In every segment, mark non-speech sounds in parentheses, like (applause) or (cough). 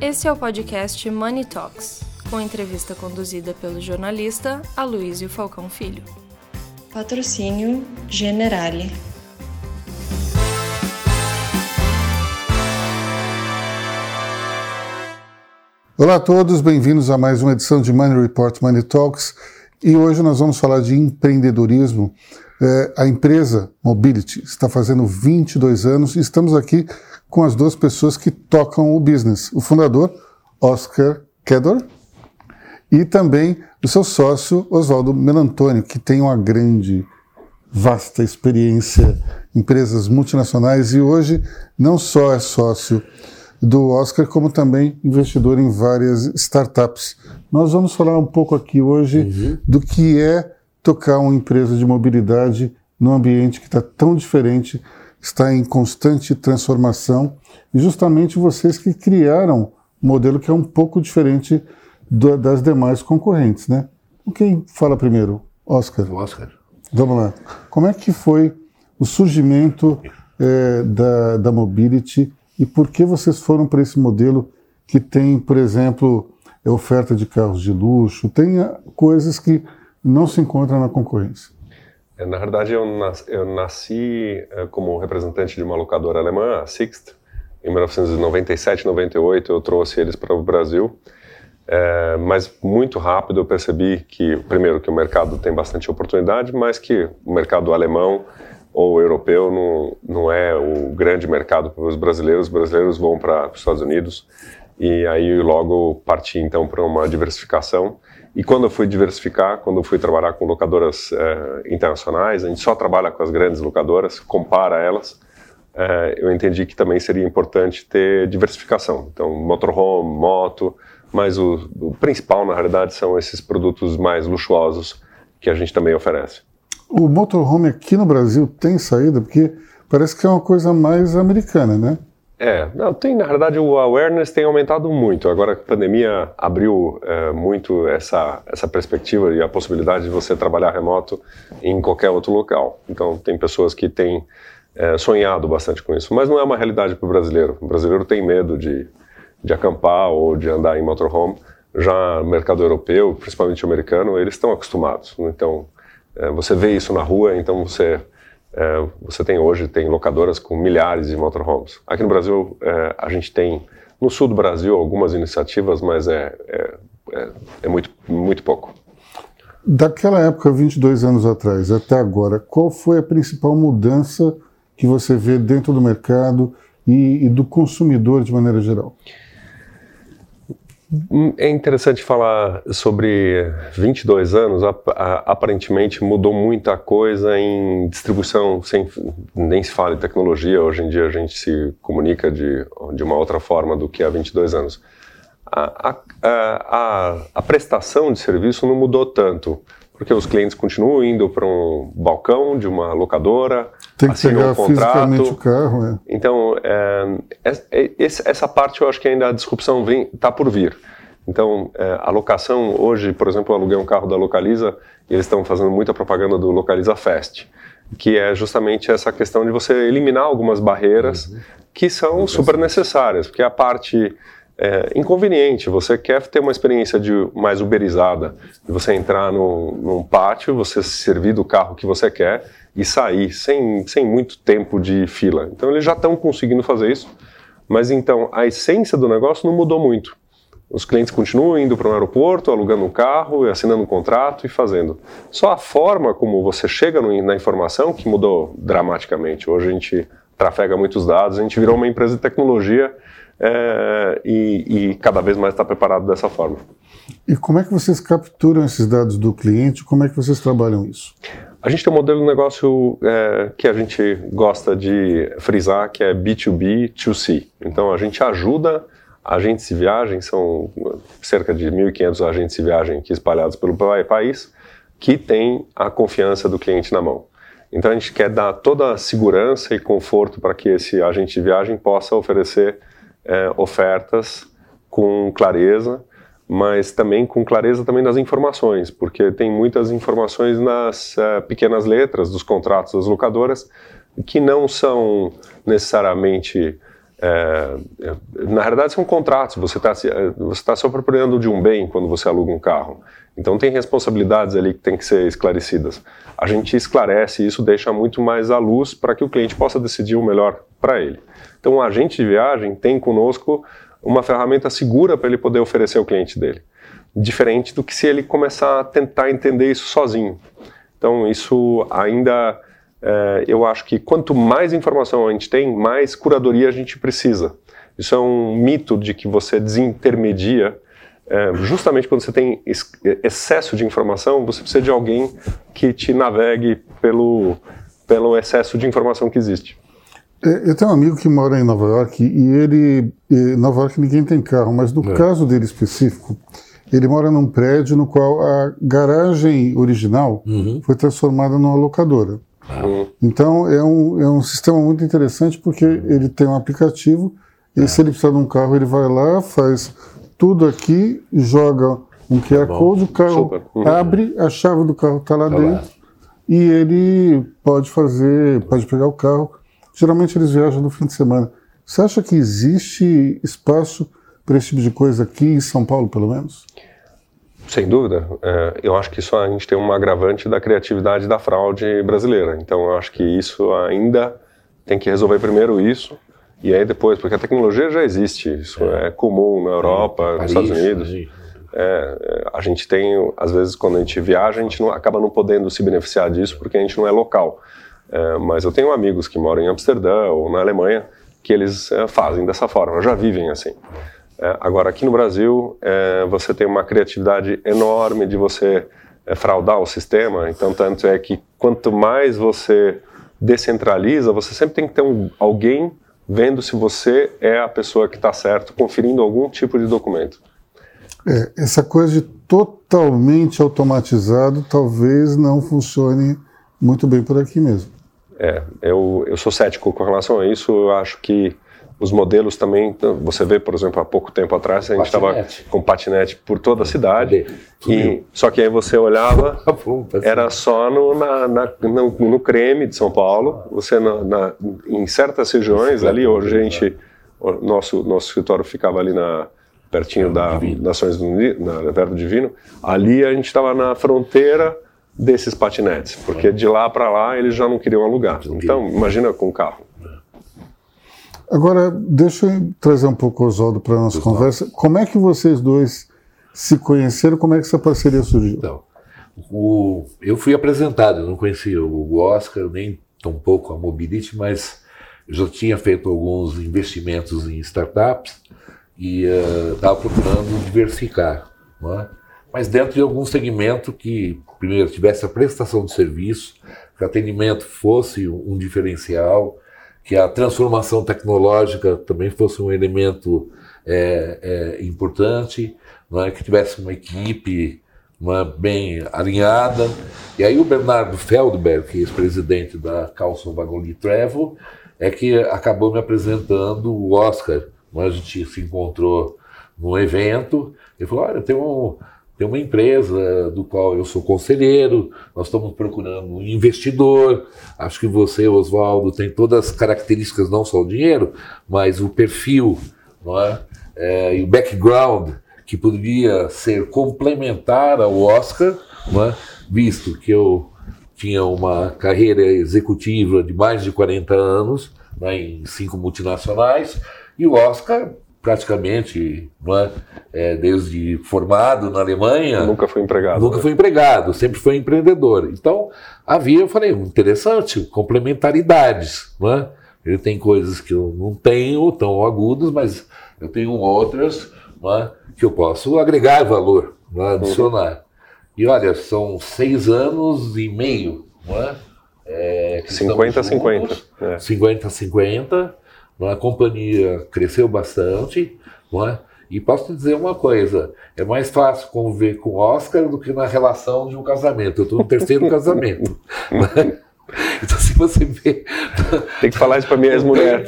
Esse é o podcast Money Talks, com entrevista conduzida pelo jornalista Aloysio Falcão Filho. Patrocínio Generale. Olá a todos, bem-vindos a mais uma edição de Money Report Money Talks. E hoje nós vamos falar de empreendedorismo. É, a empresa Mobility está fazendo 22 anos e estamos aqui com as duas pessoas que tocam o business. O fundador, Oscar Kedor, e também o seu sócio, Oswaldo Melantônio, que tem uma grande, vasta experiência em empresas multinacionais e hoje não só é sócio do Oscar, como também investidor em várias startups. Nós vamos falar um pouco aqui hoje uhum. do que é tocar uma empresa de mobilidade num ambiente que está tão diferente, está em constante transformação, e justamente vocês que criaram um modelo que é um pouco diferente do, das demais concorrentes, né? Quem fala primeiro? Oscar. Oscar. Vamos lá. Como é que foi o surgimento é, da, da Mobility e por que vocês foram para esse modelo que tem, por exemplo, oferta de carros de luxo, tem ah, coisas que não se encontram na concorrência? É, na verdade, eu nasci, eu nasci eh, como representante de uma locadora alemã, a Sixt. Em 1997, 98, eu trouxe eles para o Brasil. É, mas muito rápido eu percebi que, primeiro, que o mercado tem bastante oportunidade, mas que o mercado alemão ou europeu não, não é o grande mercado para os brasileiros. Os brasileiros vão para os Estados Unidos e aí logo parti então para uma diversificação. E quando eu fui diversificar, quando eu fui trabalhar com locadoras eh, internacionais, a gente só trabalha com as grandes locadoras, compara elas. Eh, eu entendi que também seria importante ter diversificação. Então, motorhome, moto, mas o, o principal na realidade são esses produtos mais luxuosos que a gente também oferece. O motorhome aqui no Brasil tem saída porque parece que é uma coisa mais americana, né? É, não, tem, na verdade, o awareness tem aumentado muito. Agora a pandemia abriu é, muito essa, essa perspectiva e a possibilidade de você trabalhar remoto em qualquer outro local. Então, tem pessoas que têm é, sonhado bastante com isso, mas não é uma realidade para o brasileiro. O brasileiro tem medo de, de acampar ou de andar em motorhome. Já no mercado europeu, principalmente americano, eles estão acostumados. Então, é, você vê isso na rua, então você é, você tem hoje tem locadoras com milhares de motorhomes. Aqui no Brasil é, a gente tem no sul do Brasil algumas iniciativas, mas é, é, é, é muito muito pouco. Daquela época, 22 anos atrás, até agora, qual foi a principal mudança que você vê dentro do mercado e, e do consumidor de maneira geral? É interessante falar sobre 22 anos, aparentemente mudou muita coisa em distribuição, sem, nem se fala em tecnologia, hoje em dia a gente se comunica de, de uma outra forma do que há 22 anos. A, a, a, a prestação de serviço não mudou tanto, porque os clientes continuam indo para um balcão de uma locadora, tem que pegar um fisicamente o carro. É. Então, é, é, essa parte eu acho que ainda a disrupção está por vir. Então, é, a locação, hoje, por exemplo, eu aluguei um carro da Localiza e eles estão fazendo muita propaganda do Localiza Fest, que é justamente essa questão de você eliminar algumas barreiras uhum. que são super necessárias, porque a parte é, inconveniente. Você quer ter uma experiência de mais uberizada, de você entrar no, num pátio, você servir do carro que você quer e sair sem, sem muito tempo de fila. Então eles já estão conseguindo fazer isso, mas então a essência do negócio não mudou muito. Os clientes continuam indo para o aeroporto, alugando um carro, assinando um contrato e fazendo. Só a forma como você chega no, na informação que mudou dramaticamente. Hoje a gente trafega muitos dados, a gente virou uma empresa de tecnologia é, e, e cada vez mais está preparado dessa forma. E como é que vocês capturam esses dados do cliente? Como é que vocês trabalham isso? A gente tem um modelo de negócio é, que a gente gosta de frisar, que é B2B, 2C. Então a gente ajuda agentes de viagem, são cerca de 1.500 agentes de viagem aqui espalhados pelo país, que têm a confiança do cliente na mão. Então a gente quer dar toda a segurança e conforto para que esse agente de viagem possa oferecer é, ofertas com clareza mas também com clareza também nas informações, porque tem muitas informações nas uh, pequenas letras dos contratos das locadoras que não são necessariamente É, é na realidade, são contratos. Você está você tá se apropriando de um bem quando você aluga um carro. Então, tem responsabilidades ali que têm que ser esclarecidas. A gente esclarece isso deixa muito mais à luz para que o cliente possa decidir o melhor para ele. Então, o agente de viagem tem conosco uma ferramenta segura para ele poder oferecer ao cliente dele. Diferente do que se ele começar a tentar entender isso sozinho. Então, isso ainda, é, eu acho que quanto mais informação a gente tem, mais curadoria a gente precisa. Isso é um mito de que você desintermedia. É, justamente quando você tem excesso de informação, você precisa de alguém que te navegue pelo, pelo excesso de informação que existe. É, eu tenho um amigo que mora em Nova York e ele. Em Nova York ninguém tem carro, mas no é. caso dele específico, ele mora num prédio no qual a garagem original uhum. foi transformada numa locadora. Uhum. Então é um, é um sistema muito interessante porque ele tem um aplicativo e é. se ele precisar de um carro, ele vai lá, faz tudo aqui, joga um QR tá Code, o carro uhum. abre, a chave do carro está lá tá dentro lá. e ele pode fazer, pode pegar o carro Geralmente eles viajam no fim de semana. Você acha que existe espaço para esse tipo de coisa aqui em São Paulo, pelo menos? Sem dúvida. É, eu acho que isso a gente tem um agravante da criatividade da fraude brasileira. Então, eu acho que isso ainda tem que resolver primeiro isso e aí depois, porque a tecnologia já existe. Isso é, é comum na Europa, Paris, nos Estados Unidos. É, é, a gente tem, às vezes, quando a gente viaja, a gente não, acaba não podendo se beneficiar disso porque a gente não é local. É, mas eu tenho amigos que moram em Amsterdã ou na Alemanha que eles é, fazem dessa forma, já vivem assim. É, agora, aqui no Brasil, é, você tem uma criatividade enorme de você é, fraudar o sistema, então, tanto é que quanto mais você descentraliza, você sempre tem que ter um, alguém vendo se você é a pessoa que está certo, conferindo algum tipo de documento. É, essa coisa de totalmente automatizado talvez não funcione muito bem por aqui mesmo. É, eu, eu sou cético com relação a isso. Eu acho que os modelos também. Você vê, por exemplo, há pouco tempo atrás a gente estava com patinete por toda a cidade. E, só que aí você olhava, (laughs) tá tá era só no, na, na, no, no, creme de São Paulo. Você na, na, em certas regiões ali hoje a gente nosso nosso escritório ficava ali na pertinho da Nações Unidas, na Verbo Divino. Ali a gente estava na fronteira desses patinetes, porque de lá para lá eles já não queriam alugar. Então, imagina com o carro. Agora, deixa eu trazer um pouco o Oswaldo para a nossa conversa. Como é que vocês dois se conheceram? Como é que essa parceria surgiu? Então, o, eu fui apresentado, eu não conhecia o Oscar, nem tão pouco a Mobility, mas eu já tinha feito alguns investimentos em startups e estava uh, procurando diversificar. Não é? Mas dentro de algum segmento que, primeiro, tivesse a prestação de serviço, que o atendimento fosse um diferencial, que a transformação tecnológica também fosse um elemento é, é, importante, não é? que tivesse uma equipe uma, é, bem alinhada. E aí o Bernardo Feldberg, que é ex-presidente da Carlson Wagon Travel, é que acabou me apresentando o Oscar. A gente se encontrou num evento, ele falou, olha, tem um tem uma empresa do qual eu sou conselheiro, nós estamos procurando um investidor. Acho que você, Oswaldo, tem todas as características, não só o dinheiro, mas o perfil não é? é e o background que poderia ser complementar ao Oscar, é? visto que eu tinha uma carreira executiva de mais de 40 anos né, em cinco multinacionais, e o Oscar praticamente, é? é? desde formado na Alemanha. Nunca foi empregado. Nunca né? foi empregado, sempre foi empreendedor. Então, havia, eu falei, interessante, complementaridades. Não é? Ele tem coisas que eu não tenho tão agudas, mas eu tenho outras não é? que eu posso agregar valor, é? adicionar. E olha, são seis anos e meio, não é? 50 a 50. 50 a 50 a companhia cresceu bastante, não é? E posso te dizer uma coisa: é mais fácil conviver com o Oscar do que na relação de um casamento. Eu estou no terceiro (laughs) casamento. Né? Então, se você vê. Tem que falar isso para minha ex-mulher.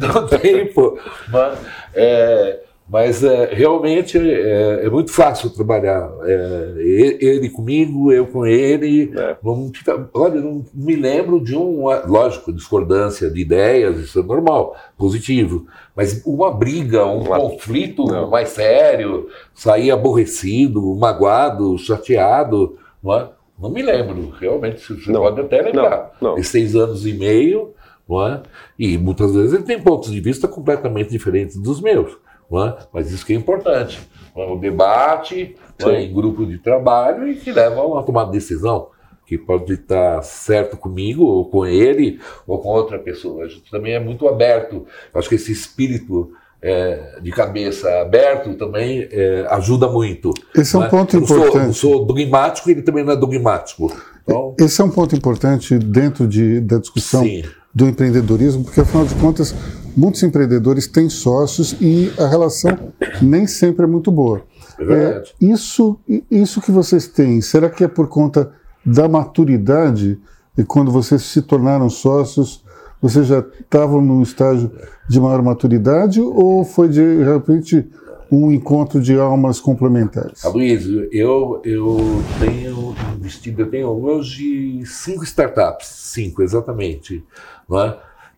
Não tempo. Mas, é, Mas é, realmente é, é, muito fácil trabalhar. É, ele comigo, eu com ele. É. Não, olha, não me lembro de um. Lógico, discordância de ideias, isso é normal, positivo. Mas uma briga, um uma... conflito não. mais sério, sair aborrecido, magoado, chateado. Não, é? não me lembro, realmente. Você pode até lembrar. Não. Não. seis anos e meio. Não é? E muitas vezes ele tem pontos de vista completamente diferentes dos meus. É? Mas isso que é importante. É? O debate é? em grupo de trabalho e que leva a uma tomada de decisão que pode estar certo comigo, ou com ele, ou com outra pessoa. A gente também é muito aberto. Acho que esse espírito é, de cabeça aberto também é, ajuda muito. Esse é um ponto eu importante. Sou, eu sou dogmático, ele também não é dogmático. Então... Esse é um ponto importante dentro de, da discussão Sim. Do empreendedorismo, porque afinal de contas muitos empreendedores têm sócios e a relação nem sempre é muito boa. É, é isso, isso que vocês têm, será que é por conta da maturidade e quando vocês se tornaram sócios, vocês já estavam num estágio de maior maturidade ou foi de repente um encontro de almas complementares? Aloysio, eu, eu tenho investido, eu tenho hoje cinco startups, cinco exatamente, não é?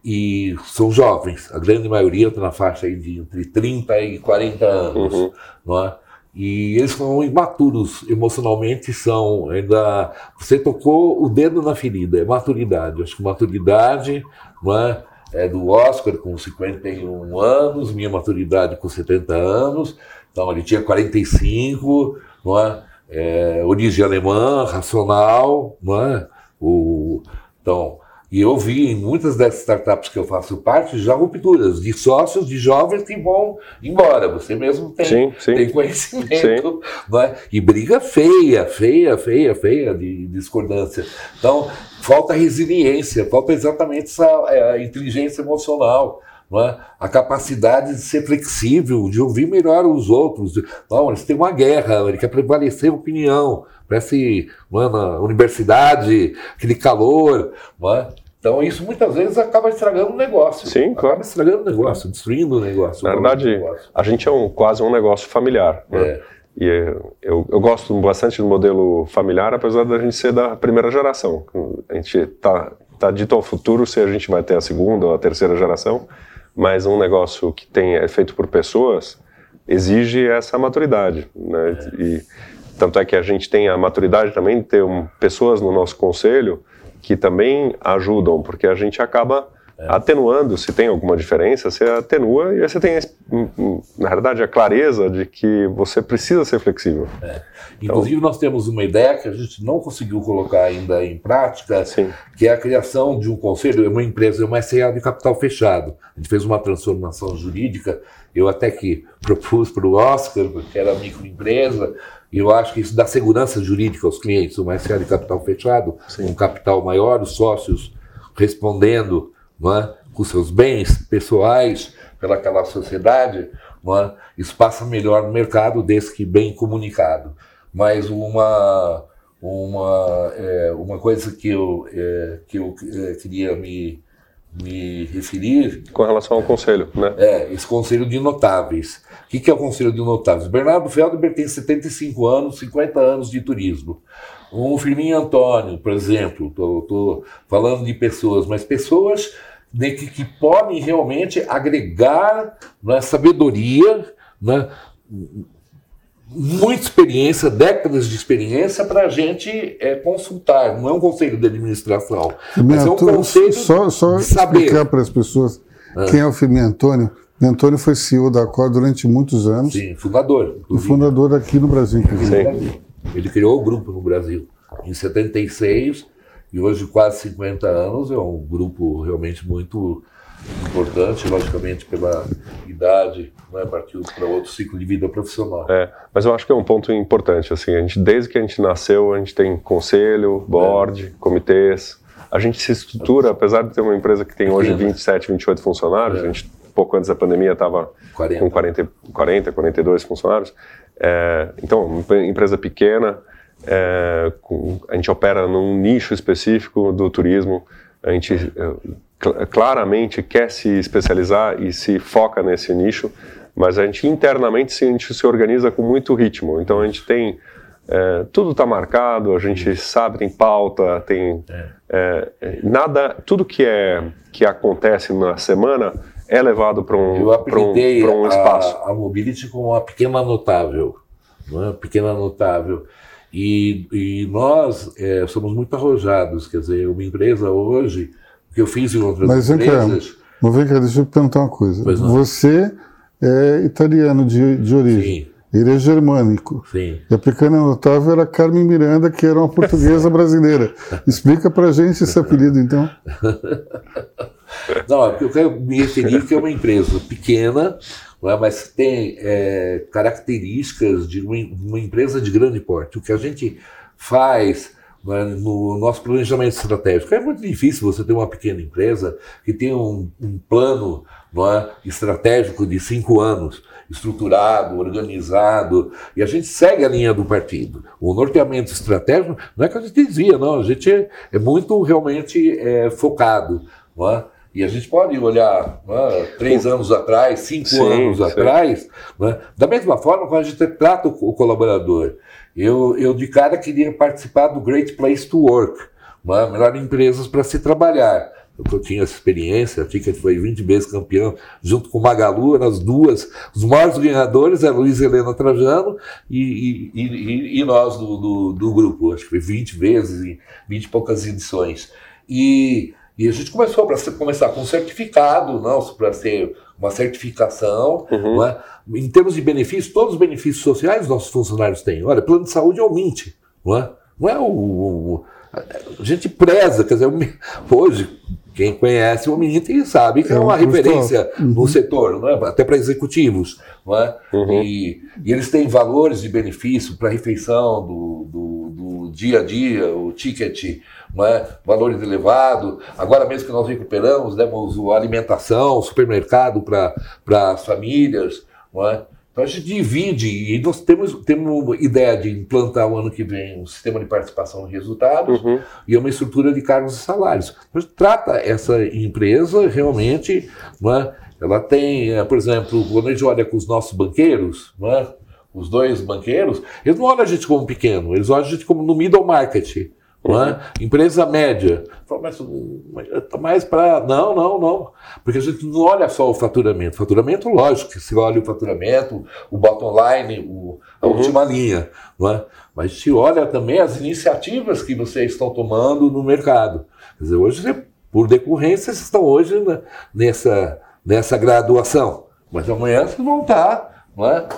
e são jovens, a grande maioria está na faixa de entre 30 e 40 anos, uhum. não é? E eles são imaturos emocionalmente, são ainda. Você tocou o dedo na ferida, é maturidade. Acho que maturidade não é, é do Oscar com 51 anos, minha maturidade com 70 anos, então ele tinha 45, não é? é origem alemã, racional, não é? O, então, e eu vi em muitas dessas startups que eu faço parte já rupturas de sócios, de jovens que vão embora. Você mesmo tem, sim, sim. tem conhecimento. É? E briga feia, feia, feia, feia de discordância. Então, falta resiliência, falta exatamente essa é, inteligência emocional. É? a capacidade de ser flexível, de ouvir melhor os outros. Não, eles têm uma guerra, ele quer prevalecer a opinião parece é, na universidade, aquele calor. É? Então, isso muitas vezes acaba estragando o negócio. Sim, acaba claro. estragando o negócio, destruindo o negócio. Na verdade, negócio. a gente é um, quase um negócio familiar. Né? É. E eu, eu gosto bastante do modelo familiar, apesar da gente ser da primeira geração. A gente está tá dito ao futuro se a gente vai ter a segunda ou a terceira geração, mas um negócio que tem, é feito por pessoas exige essa maturidade. Né? É. E, tanto é que a gente tem a maturidade também de ter um, pessoas no nosso conselho que também ajudam, porque a gente acaba é. atenuando, se tem alguma diferença, você atenua e aí você tem, na verdade, a clareza de que você precisa ser flexível. É. Inclusive, então, nós temos uma ideia que a gente não conseguiu colocar ainda em prática, sim. que é a criação de um conselho, uma empresa, uma SA de capital fechado. A gente fez uma transformação jurídica, eu até que propus para o Oscar, que era microempresa, e eu acho que isso dá segurança jurídica aos clientes, uma SA de capital fechado, Sim. um capital maior, os sócios respondendo não é, com seus bens pessoais pelaquela sociedade, não é, isso passa melhor no mercado desde que bem comunicado. Mas uma, uma, é, uma coisa que eu, é, que eu é, queria me, me referir. Com relação ao conselho, né? É, esse conselho de notáveis. O que, é o conselho de notáveis? Bernardo Feldberg tem 75 anos, 50 anos de turismo. Um Firmino Antônio, por exemplo, estou falando de pessoas, mas pessoas de que, que podem realmente agregar né, sabedoria, né, muita experiência, décadas de experiência para a gente é, consultar. Não é um conselho de administração, mas é um conselho só, só de saber. explicar para as pessoas ah. quem é o Firmino Antônio. O Antônio foi CEO da Cor durante muitos anos. Sim, fundador. E fundador aqui no Brasil, inclusive. Ele criou o grupo no Brasil em 76 e hoje, quase 50 anos, é um grupo realmente muito importante, logicamente pela idade, né, partiu para outro ciclo de vida profissional. É, mas eu acho que é um ponto importante, assim, a gente, desde que a gente nasceu, a gente tem conselho, board, é. comitês, a gente se estrutura, apesar de ter uma empresa que tem hoje 27, 28 funcionários, é. a gente, pouco antes da pandemia, estava com 40, 40, 42 funcionários, é, então, uma empresa pequena, é, com, a gente opera num nicho específico do turismo, a gente claramente quer se especializar e se foca nesse nicho, Mas a gente internamente a gente se organiza com muito ritmo. Então a gente tem é, tudo está marcado, a gente sabe, tem pauta, tem é, é nada, tudo que é que acontece na semana é levado para um, Eu um, um espaço. A, a Mobility como uma pequena notável, uma pequena notável. E, e nós é, somos muito arrojados, quer dizer, uma empresa hoje, o que eu fiz em outras Mas, empresas... Mas vem cá, deixa eu perguntar uma coisa. Você é italiano de, de origem. Sim. Ele é germânico. Sim. E a pequena notável era Carmen Miranda, que era uma portuguesa (laughs) brasileira. Explica pra gente esse apelido, então. Não, eu quero me referir que é uma empresa pequena, é? mas tem é, características de uma, uma, empresa de grande porte. O que a gente faz é? no nosso planejamento estratégico é muito difícil você ter uma pequena empresa que tem um, um plano é? estratégico de cinco anos estruturado, organizado, e a gente segue a linha do partido. O norteamento estratégico não é que a gente dizia, não, a gente é, é muito realmente é, focado. Não é? E a gente pode olhar é? três anos atrás, cinco sim, anos sim. atrás, é? da mesma forma quando a gente trata o, o colaborador. Eu, eu de cara queria participar do Great Place to Work, é? melhor empresas para se trabalhar eu tinha essa experiência, a Ticket foi 20 vezes campeão, junto com o Magalu, as duas, os maiores ganhadores, a Luiz Helena Trajano e, e, e, e nós do, do, do, grupo, acho que foi 20 vezes, em 20 e poucas edições. E, e a gente começou para começar com um certificado, não, para ser uma certificação, uhum. é? em termos de benefícios, todos os benefícios sociais nossos funcionários têm. Olha, plano de saúde é o MINT, não é? Não é o, o a gente preza, quer dizer, hoje quem conhece o Minter sabe que é, é uma referência uhum. no setor, não é? até para executivos. Não é? Uhum. E, e, eles têm valores de benefício para a refeição do, do, do, dia a dia, o ticket, não é? valores elevados. Agora mesmo que nós recuperamos, demos alimentação, supermercado para as famílias. Não é? Então a gente divide e nós temos, temos uma ideia de implantar o ano que vem um sistema de participação em resultados uhum. e uma estrutura de cargos e salários. A gente trata essa empresa realmente, é? ela tem, é, por exemplo, quando a gente olha com os nossos banqueiros, é? os dois banqueiros, eles não olham a gente como pequeno, eles olham a gente como no middle market. É? Empresa média. Mas está mais para. Não, não, não. Porque a gente não olha só o faturamento. Faturamento, lógico, que se olha o faturamento, o bottom line, o, a uhum. última linha. Não é? Mas se olha também as iniciativas que vocês estão tomando no mercado. Quer dizer, hoje, por decorrência, vocês estão hoje nessa, nessa graduação. Mas amanhã vocês vão estar não é?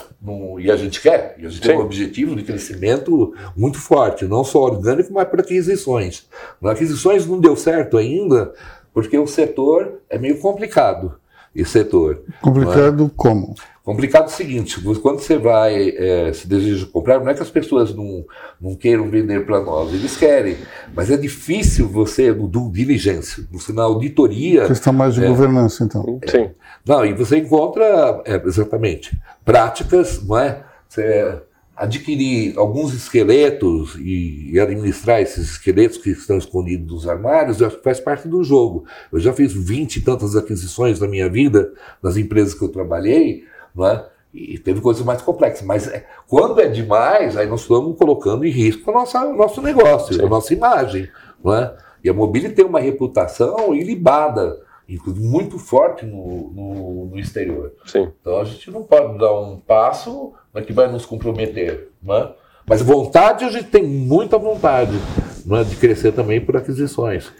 e a gente quer, e a gente Sim. tem um objetivo de crescimento muito forte, não só orgânico, mas para aquisições. Nas aquisições não deu certo ainda, porque o setor é meio complicado. Esse setor. Complicado é? como? Complicado o seguinte, quando você vai, é, se deseja comprar, não é que as pessoas não, não queiram vender para nós, eles querem, mas é difícil você, no due diligência, você na auditoria... Questão mais de é, governança, então. Sim. Não, e você encontra, é, exatamente, práticas, não é? Você adquirir alguns esqueletos e, e, administrar esses esqueletos que estão escondidos nos armários, que faz parte do jogo. Eu já fiz vinte e tantas aquisições na minha vida, nas empresas que eu trabalhei, não é? E teve coisas mais complexas. Mas é, quando é demais, aí nós estamos colocando em risco o nosso negócio, Sim. a nossa imagem. Não é? E a Mobile tem uma reputação ilibada, muito forte no, no, no, exterior. Sim. Então a gente não pode dar um passo né, que vai nos comprometer. Não é? Mas vontade, a gente tem muita vontade não é, de crescer também por aquisições.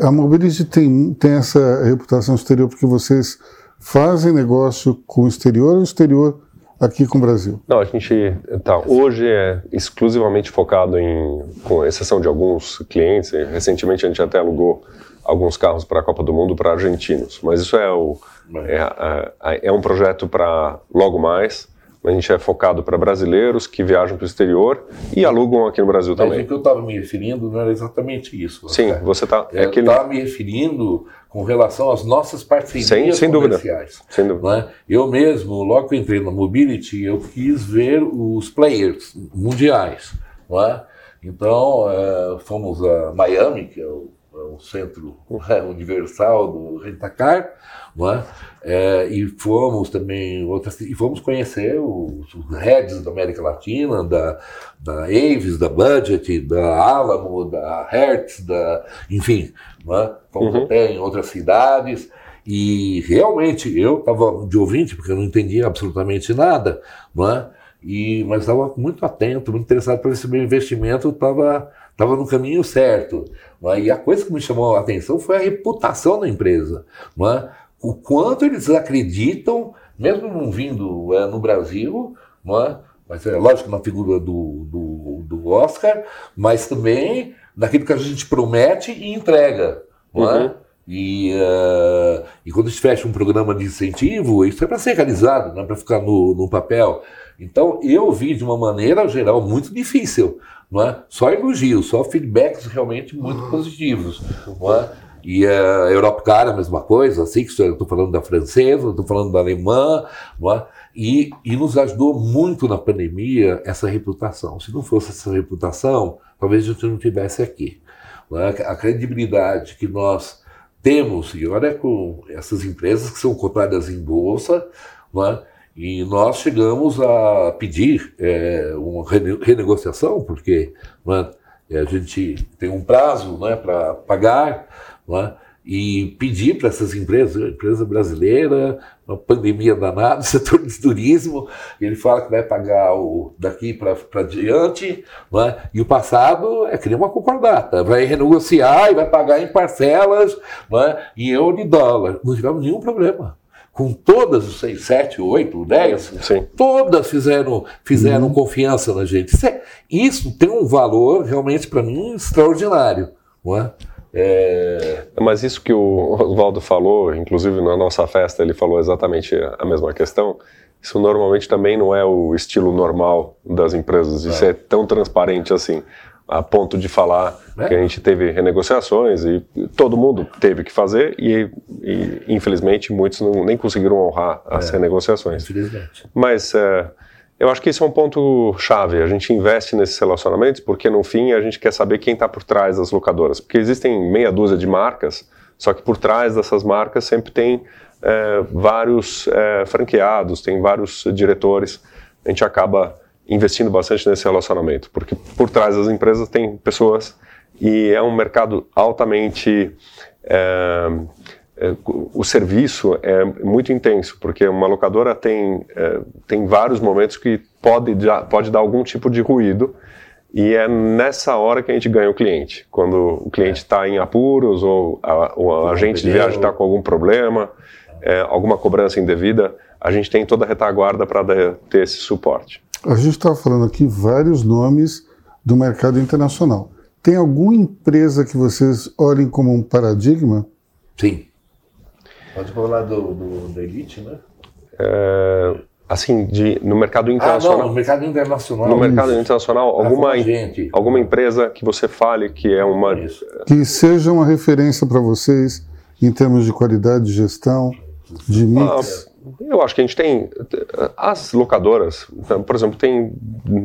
A Mobility tem, tem essa reputação exterior porque vocês fazem negócio com o exterior ou o exterior aqui com o Brasil? Não, a gente tá, hoje é exclusivamente focado em, com exceção de alguns clientes, recentemente a gente até alugou alguns carros para a Copa do Mundo para argentinos, mas isso é, o, é, é, é um projeto para logo mais, a gente é focado para brasileiros que viajam para o exterior e alugam aqui no Brasil Mas também. O que eu estava me referindo não era exatamente isso. Sim, cara. você está. É eu estava me referindo com relação às nossas parcerias sem, sem comerciais. Dúvida. Sem dúvida. É? Eu mesmo, logo que entrei na Mobility, eu quis ver os players mundiais. É? Então, é, fomos a Miami, que é o o centro é, universal do Rentacar, não é? É, e fomos também outras, e fomos conhecer os, os heads da América Latina, da, da Avis, da Budget, da Alamo, da Hertz, da, enfim, não é? fomos uhum. até em outras cidades. E realmente eu estava de ouvinte, porque eu não entendia absolutamente nada, não é? e, mas estava muito atento, muito interessado para ver se meu investimento estava estava no caminho certo. É? E a coisa que me chamou a atenção foi a reputação da empresa. É? O quanto eles acreditam, mesmo não vindo é, no Brasil, é? mas é lógico na figura do, do, do, Oscar, mas também naquilo que a gente promete e entrega. Não é? Uhum. E, uh, e quando a gente fecha um programa de incentivo, isso é para ser realizado, não é para ficar no, no papel. Então eu vi de uma maneira geral muito difícil não é? Só elogios, só feedbacks realmente muito positivos, não é? E a Europa Car a mesma coisa, assim, que estou falando da francesa, estou falando da alemã, não é? E, e nos ajudou muito na pandemia essa reputação. Se não fosse essa reputação, talvez a gente não tivesse aqui. Não é? A credibilidade que nós temos, e olha com essas empresas que são cotadas em bolsa, não é? E nós chegamos a pedir é, uma renegociação, porque é, a gente tem um prazo né, para pagar, é, e pedir para essas empresas, empresa brasileira, uma pandemia danada, (laughs) setor de turismo, ele fala que vai pagar o daqui para diante, é, e o passado é criar uma concordata, vai renegociar e vai pagar em parcelas, em euro e dólar. Não tivemos nenhum problema com todas os seis, sete, oito, dez, Sim. todas fizeram, fizeram uhum. confiança na gente. Isso, é, isso, tem um valor realmente para mim extraordinário, não é? É... Mas isso que o (laughs) Oswaldo falou, inclusive na nossa festa ele falou exatamente a mesma questão. Isso normalmente também não é o estilo normal das empresas, de ser tão transparente assim a ponto de falar é. que a gente teve renegociações e todo mundo teve que fazer e, e infelizmente muitos não, nem conseguiram honrar as é. renegociações. Infelizmente. Mas é, eu acho que isso é um ponto chave. A gente investe nesses relacionamentos porque no fim a gente quer saber quem está por trás das locadoras, porque existem meia dúzia de marcas, só que por trás dessas marcas sempre tem é, vários é, franqueados, tem vários diretores. A gente acaba investindo bastante nesse relacionamento, porque por trás das empresas tem pessoas e é um mercado altamente. É, é, o serviço é muito intenso, porque uma locadora tem, é, tem vários momentos que pode, pode dar algum tipo de ruído. E é nessa hora que a gente ganha o cliente. Quando o cliente está em apuros ou a, o agente de viagem está com algum problema, é, alguma cobrança indevida, a gente tem toda a retaguarda para ter esse suporte. A gente estava falando aqui vários nomes do mercado internacional. Tem alguma empresa que vocês olhem como um paradigma? Sim. Pode falar do, do, do Elite, né? É, assim, de, no mercado internacional. Ah, não, no mercado internacional. No mercado internacional, alguma, alguma empresa que você fale que é uma. Isso. Que seja uma referência para vocês em termos de qualidade de gestão, de mix. Ah, eu acho que a gente tem as locadoras, então, por exemplo, tem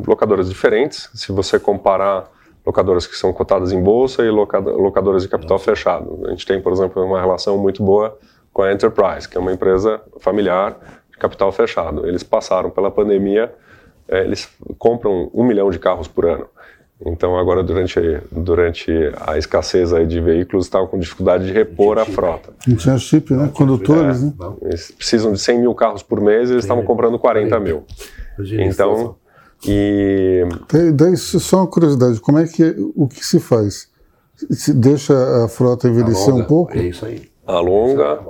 locadoras diferentes. Se você comparar locadoras que são cotadas em bolsa e locadoras de capital fechado, a gente tem, por exemplo, uma relação muito boa com a Enterprise, que é uma empresa familiar de capital fechado. Eles passaram pela pandemia, é, eles compram um milhão de carros por ano. Então agora durante, durante a escassez aí de veículos estavam com dificuldade de repor a frota. Não tinha chip, né? Condutores, né? Eles precisam de 100 mil carros por mês, eles estavam comprando 40 mil. Então, e... Daí, só uma curiosidade, como é que, o que se faz? Se deixa a frota envelhecer Alonga, um pouco? É isso aí. Alonga,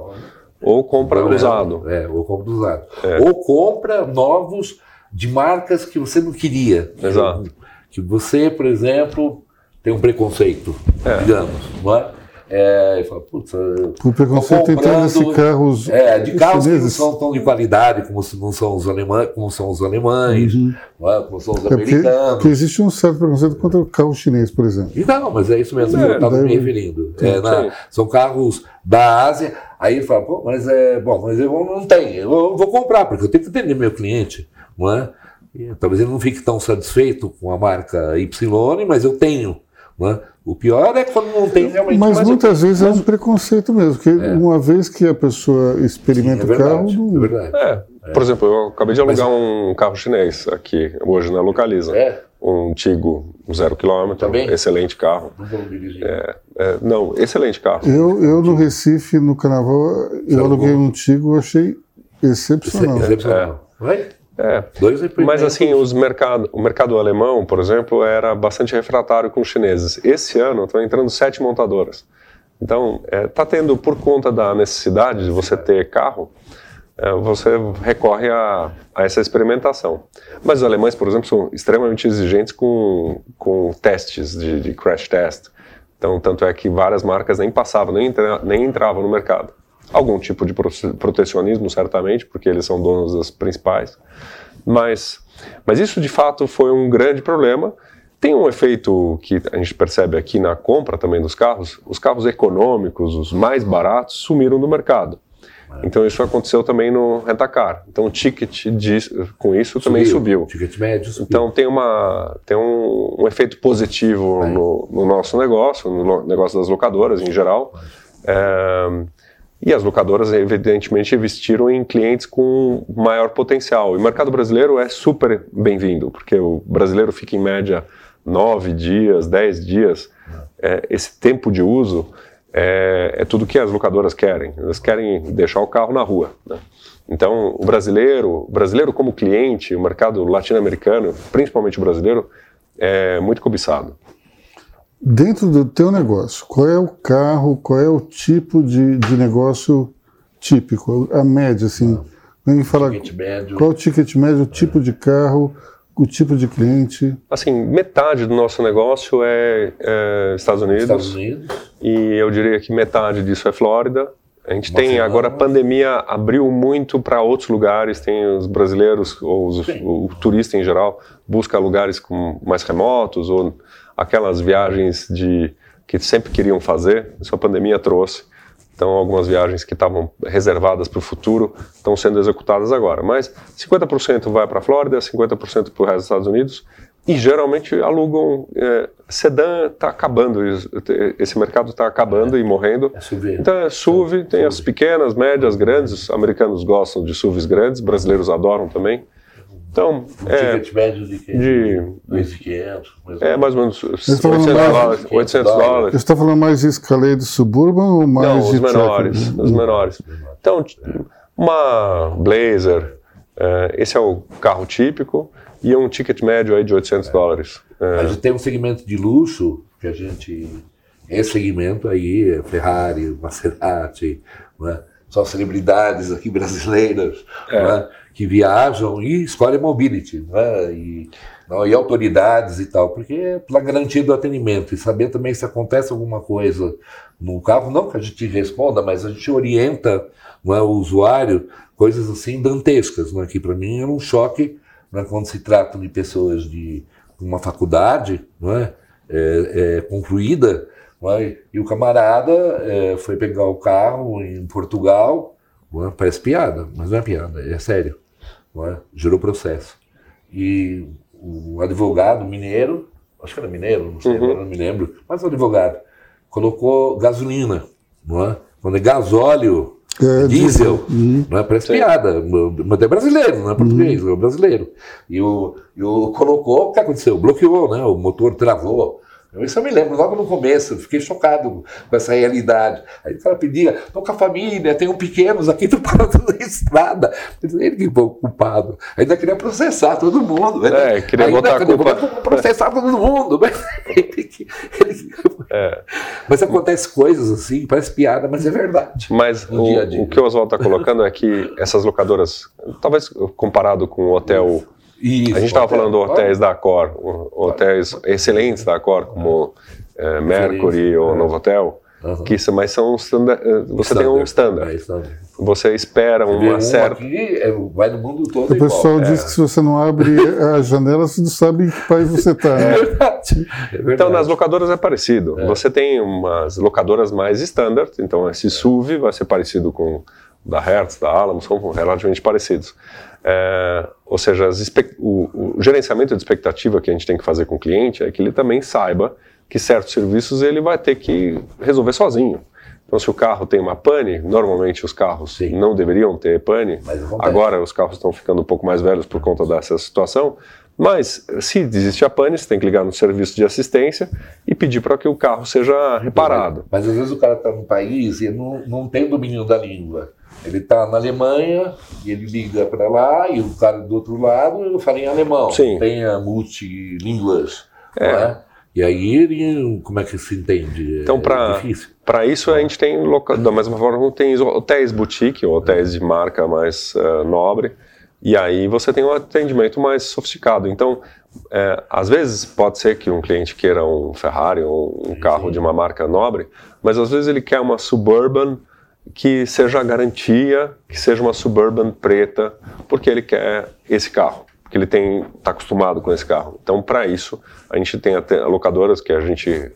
ou compra usado. É, ou compra usado. É. Ou compra novos de marcas que você não queria. Exato que você, por exemplo, tem um preconceito, é. digamos, não é? É, fala, putz, o preconceito entrando nesse carros é, de carros que não são tão de qualidade como não são os alemães, como são os alemães, uhum. é? como são os é americanos. Porque, porque, existe um certo preconceito contra o carro chinês, por exemplo. E não, mas é isso mesmo que eu estava me referindo. É, na, são carros da Ásia. Aí ele fala, pô, mas é bom, mas eu não tenho, eu vou comprar porque eu tenho que atender meu cliente, não é? Talvez ele não fique tão satisfeito com a marca Y, mas eu tenho. Né? O pior é quando não tem realmente. Mas muitas vezes é um preconceito mesmo, porque é. uma vez que a pessoa experimenta Sim, é o carro. Não... É verdade. É. Por exemplo, eu acabei de alugar Mas... um carro chinês aqui, hoje na Localiza. É. Um Tigo zero quilômetro, Também? excelente carro. Não vou dirigir. É, é, não, excelente carro. Eu, eu no Recife, no Carnaval, eu aluguei um Tigo, achei excepcional. Excepcional. É. É, mas assim, os mercado, o mercado alemão, por exemplo, era bastante refratário com os chineses. Esse ano estão entrando sete montadoras. Então, está é, tá tendo, por conta da necessidade de você ter carro, é, você recorre a, a, essa experimentação. Mas os alemães, por exemplo, são extremamente exigentes com, com testes de, de crash test. Então, tanto é que várias marcas nem passavam, nem, entra, nem entravam no mercado algum tipo de protecionismo, certamente, porque eles são donos das principais. Mas, mas isso de fato foi um grande problema. Tem um efeito que a gente percebe aqui na compra também dos carros: os carros econômicos, os mais baratos, sumiram do mercado. Então isso aconteceu também no rentacar. Então o ticket de, com isso subiu, também subiu. Ticket médio subiu. Então tem, uma, tem um, um efeito positivo no, no, nosso negócio, no negócio das locadoras em geral. É, e as locadoras, evidentemente, investiram em clientes com maior potencial. E o mercado brasileiro é super bem-vindo, porque o brasileiro fica em média nove dias, dez dias. É, esse tempo de uso é, é, tudo que as locadoras querem. Elas querem deixar o carro na rua. Né? Então, o brasileiro, brasileiro como cliente, o mercado latino-americano, principalmente o brasileiro, é muito cobiçado. Dentro do teu negócio, qual é o carro, qual é o tipo de, de negócio típico, a média, assim? Vem falar qual o ticket médio, o tipo de carro, o tipo de cliente? Assim, metade do nosso negócio é, é Estados, Unidos, Estados Unidos. E eu diria que metade disso é Flórida. A gente tem agora a pandemia abriu muito para outros lugares. Tem os brasileiros ou os, o turista em geral busca lugares com, mais remotos ou aquelas viagens de que sempre queriam fazer, isso a pandemia trouxe. Então, algumas viagens que estavam reservadas para o futuro estão sendo executadas agora. Mas 50% vai para a Flórida, 50% para o resto dos Estados Unidos e geralmente alugam. É, sedã está acabando, esse mercado está acabando é. e morrendo. É SUV. Então é SUV, tem SUV. as pequenas, médias, grandes. Os americanos gostam de SUVs grandes, brasileiros adoram também. Então, um é, ticket médio de quê? De 2.500, mais É, mais ou menos 800 dólares. 800 dólares. Você está falando mais de Escalade Suburban ou mais Não, os menores, os menores. Então, uma Blazer, é, esse é o carro típico, e um ticket médio aí de 800 é. dólares. É. Mas tem um segmento de luxo que a gente... Esse segmento aí, é Ferrari, Maserati, né? São celebridades aqui brasileiras, é. né? que viajam e escolhem mobility, né? e, não, e autoridades e tal, porque é pela garantia do atendimento e saber também se acontece alguma coisa no carro, não que a gente responda, mas a gente orienta não é, o usuário coisas assim dantescas, né? que para mim é um choque né? quando se trata de pessoas de uma faculdade é? É, é concluída, é? e o camarada é, foi pegar o carro em Portugal, é? parece piada, mas não é piada, é sério é? gerou processo. E o advogado mineiro, acho que era mineiro, não sei, uhum. agora não me lembro, mas o advogado colocou gasolina, não é? Quando é gasóleo, é, diesel, uhum. não é? Parece Sim. piada, mas é brasileiro, não é português, uhum. é brasileiro. E o, e o colocou, o que aconteceu? Bloqueou, né? O motor travou. Isso eu me lembro, logo no começo, fiquei chocado com essa realidade. Aí o cara pedia, estou com a família, tenho pequenos aqui, estou parando na estrada. Ele que foi o culpado. Ainda queria processar todo mundo. É, queria ainda botar a culpa. Processar todo mundo. Mas, (laughs) ele, ele, é. mas acontece coisas assim, parece piada, mas é verdade. Mas o, dia dia. o que o Oswaldo está colocando é que essas locadoras, talvez comparado com o hotel isso, (laughs) a gente estava falando de hotéis da Accor, hotéis excelentes da Accor, como é, Mercury ou é. Novotel, uhum. que isso, mas são standard, eh, você standard. tem um standard. É, standard. Você espera você uma um certa. É, vai no mundo todo. O pessoal diz que se você não abre a janela, você não sabe em que país você está. Né? (laughs) É verdade. Então, nas locadoras é parecido. Você tem umas locadoras mais standard, então esse SUV vai ser parecido com da Hertz, da Alamo, são relativamente parecidos. É, ou seja, o, o, gerenciamento de expectativa que a gente tem que fazer com o cliente é que ele também saiba que certos serviços ele vai ter que resolver sozinho. Então, se o carro tem uma pane, normalmente os carros Sim. não deveriam ter pane. Mas. Agora os carros estão ficando um pouco mais velhos por conta dessa situação. Mas se existe a pane, você tem que ligar no serviço de assistência e pedir para que o carro seja reparado. Mas às vezes o cara está num país e não, não tem domínio da língua. Ele está na Alemanha e ele liga para lá e o cara do outro lado fala em alemão. Sim. Tem a multilínguas. É. não é? E aí ele, como é que se entende? Então, é pra- difícil. Para isso, a gente tem, loca- da mesma forma, tem hotéis boutique, ou hotéis de marca mais eh, nobre, e aí você tem um atendimento mais sofisticado. Então, eh, às vezes pode ser que um cliente queira um Ferrari ou um carro de uma marca nobre, mas às vezes ele quer uma Suburban que seja a garantia, que seja uma Suburban preta, porque ele quer esse carro, porque ele tem está acostumado com esse carro. Então, para isso, a gente tem até locadoras que a gente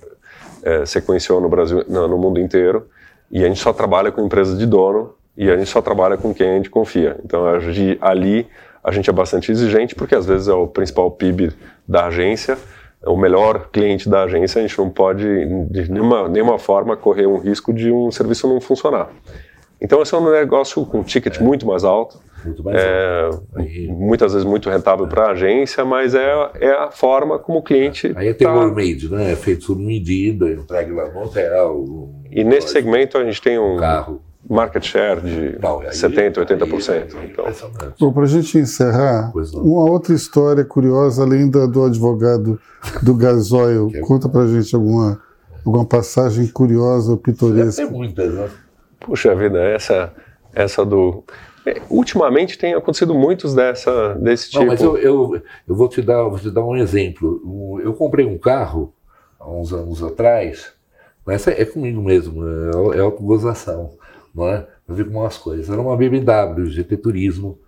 é, sequenciou no Brasil, no, mundo inteiro, e a gente só trabalha com empresas de dono e a gente só trabalha com quem a gente confia. Então a gente- ali a gente é bastante exigente porque às vezes é o principal PIB da agência, o melhor cliente da agência, a gente não pode de nenhuma, nenhuma forma correr um risco de um serviço não funcionar. Então esse é um negócio com ticket muito mais alto, Muito mais é, alto. Aí- muitas vezes muito rentável para a agência, mas é, é a forma como o cliente Aí é tá- tailor-made, né? É feito sob medida, entregue lá no hotel. um- E nesse segmento a gente tem um carro. Market share de Não, aí- 70%, 80%. aí é Então. Bom, para a gente encerrar, uma outra história curiosa, além da do advogado do Gasoil. É- Conta para a gente alguma, alguma passagem curiosa ou pitoresca. ter muitas, né? puxa vida, essa, essa do. é, ultimamente tem acontecido muitos dessa, desse tipo. Não, mas eu, eu, eu vou, te dar, vou te dar um exemplo. Eu comprei um carro há uns anos atrás, mas é, é comigo mesmo, é, é autogozação, não é? Pra ver como as coisas. Era uma BMW GT Turismo,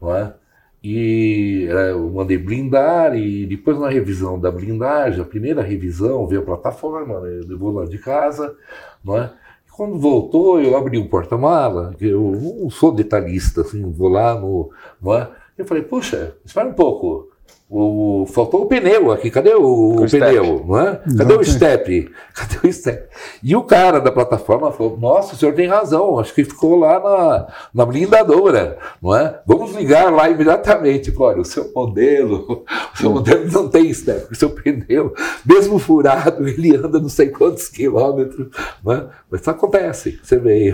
não é? E é, eu mandei blindar e depois na revisão da blindagem, a primeira revisão veio a plataforma, né, levou lá de casa, não é? E quando voltou, eu abri o porta-mala, eu não sou detalhista, assim, vou lá no, não é? Eu falei, puxa, espera um pouco. O, faltou o pneu aqui, cadê o, O step. pneu? Não é? Cadê Não o step? (laughs) Cadê o step? E o cara da plataforma falou: Nossa, o senhor tem razão, acho que ficou lá na, na blindadora, não é? Vamos ligar lá imediatamente. Falei, Olha, o seu modelo, (laughs) o seu modelo não tem step, o seu pneu, mesmo furado, (laughs) ele anda não sei quantos quilômetros, não é? Mas isso acontece, você vê,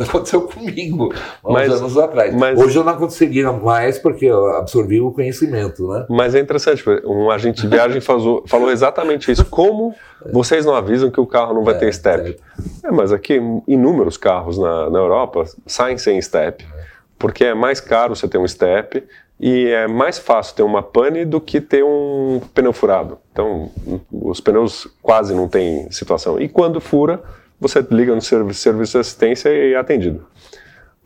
aconteceu comigo há uns Mas- anos atrás. mas- Hoje eu não aconteceria mais porque eu absorvi o conhecimento, né? Mas é interessante, um agente de viagem falou, falou exatamente isso. Como vocês não avisam que o carro não vai ter step? É, mas aqui inúmeros carros na, na Europa saem sem step, porque é mais caro você ter um step e é mais fácil ter uma pane do que ter um pneu furado. Então, os pneus quase não têm situação. E quando fura, você liga no servi- serviço de assistência e é atendido.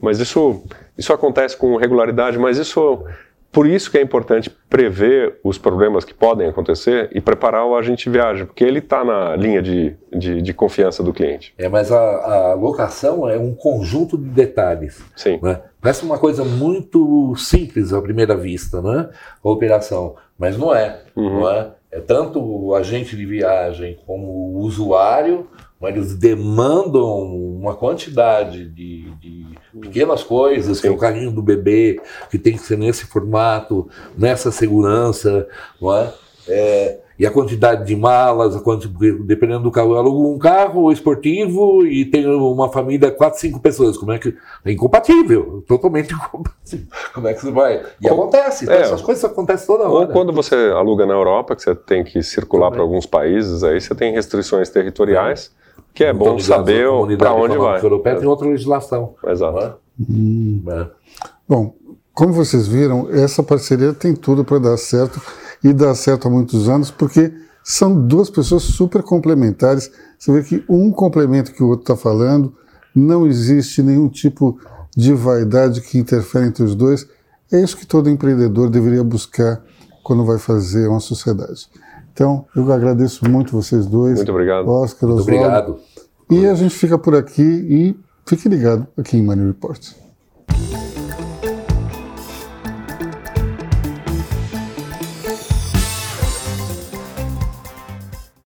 Mas isso, isso acontece com regularidade, mas isso, por isso que é importante prever os problemas que podem acontecer e preparar o agente de viagem, porque ele está na linha de, de, de confiança do cliente. É, mas a, a locação é um conjunto de detalhes. Sim. né? Parece uma coisa muito simples à primeira vista, né? A operação, mas não é, Uhum. não é? É tanto o agente de viagem como o usuário, mas eles demandam uma quantidade de, de pequenas coisas, que é o carrinho do bebê, que tem que ser nesse formato, nessa segurança, não é? É, e a quantidade de malas, a quanti- porque dependendo do carro, eu alugo um carro esportivo e tenho uma família, quatro, cinco pessoas. Como é que. É incompatível, totalmente (laughs) incompatível. Como é que você vai? E Ou- acontece, então é. essas coisas acontecem toda Ou hora. quando você aluga na Europa, que você tem que circular para alguns países, aí você tem restrições territoriais, que é bom Comunidade- saber para onde vai. Europeia tem outra legislação. Exato. é? É. Bom, como vocês viram, essa parceria tem tudo para dar certo e dar certo há muitos anos, porque são duas pessoas super complementares. Você vê que um complementa o que o outro está falando, não existe nenhum tipo de vaidade que interfere entre os dois. É isso que todo empreendedor deveria buscar quando vai fazer uma sociedade. Então, eu agradeço muito vocês dois. Muito obrigado. Oscar, Muito Oswaldo. obrigado. E a gente fica por aqui e fique ligado aqui em Money Report.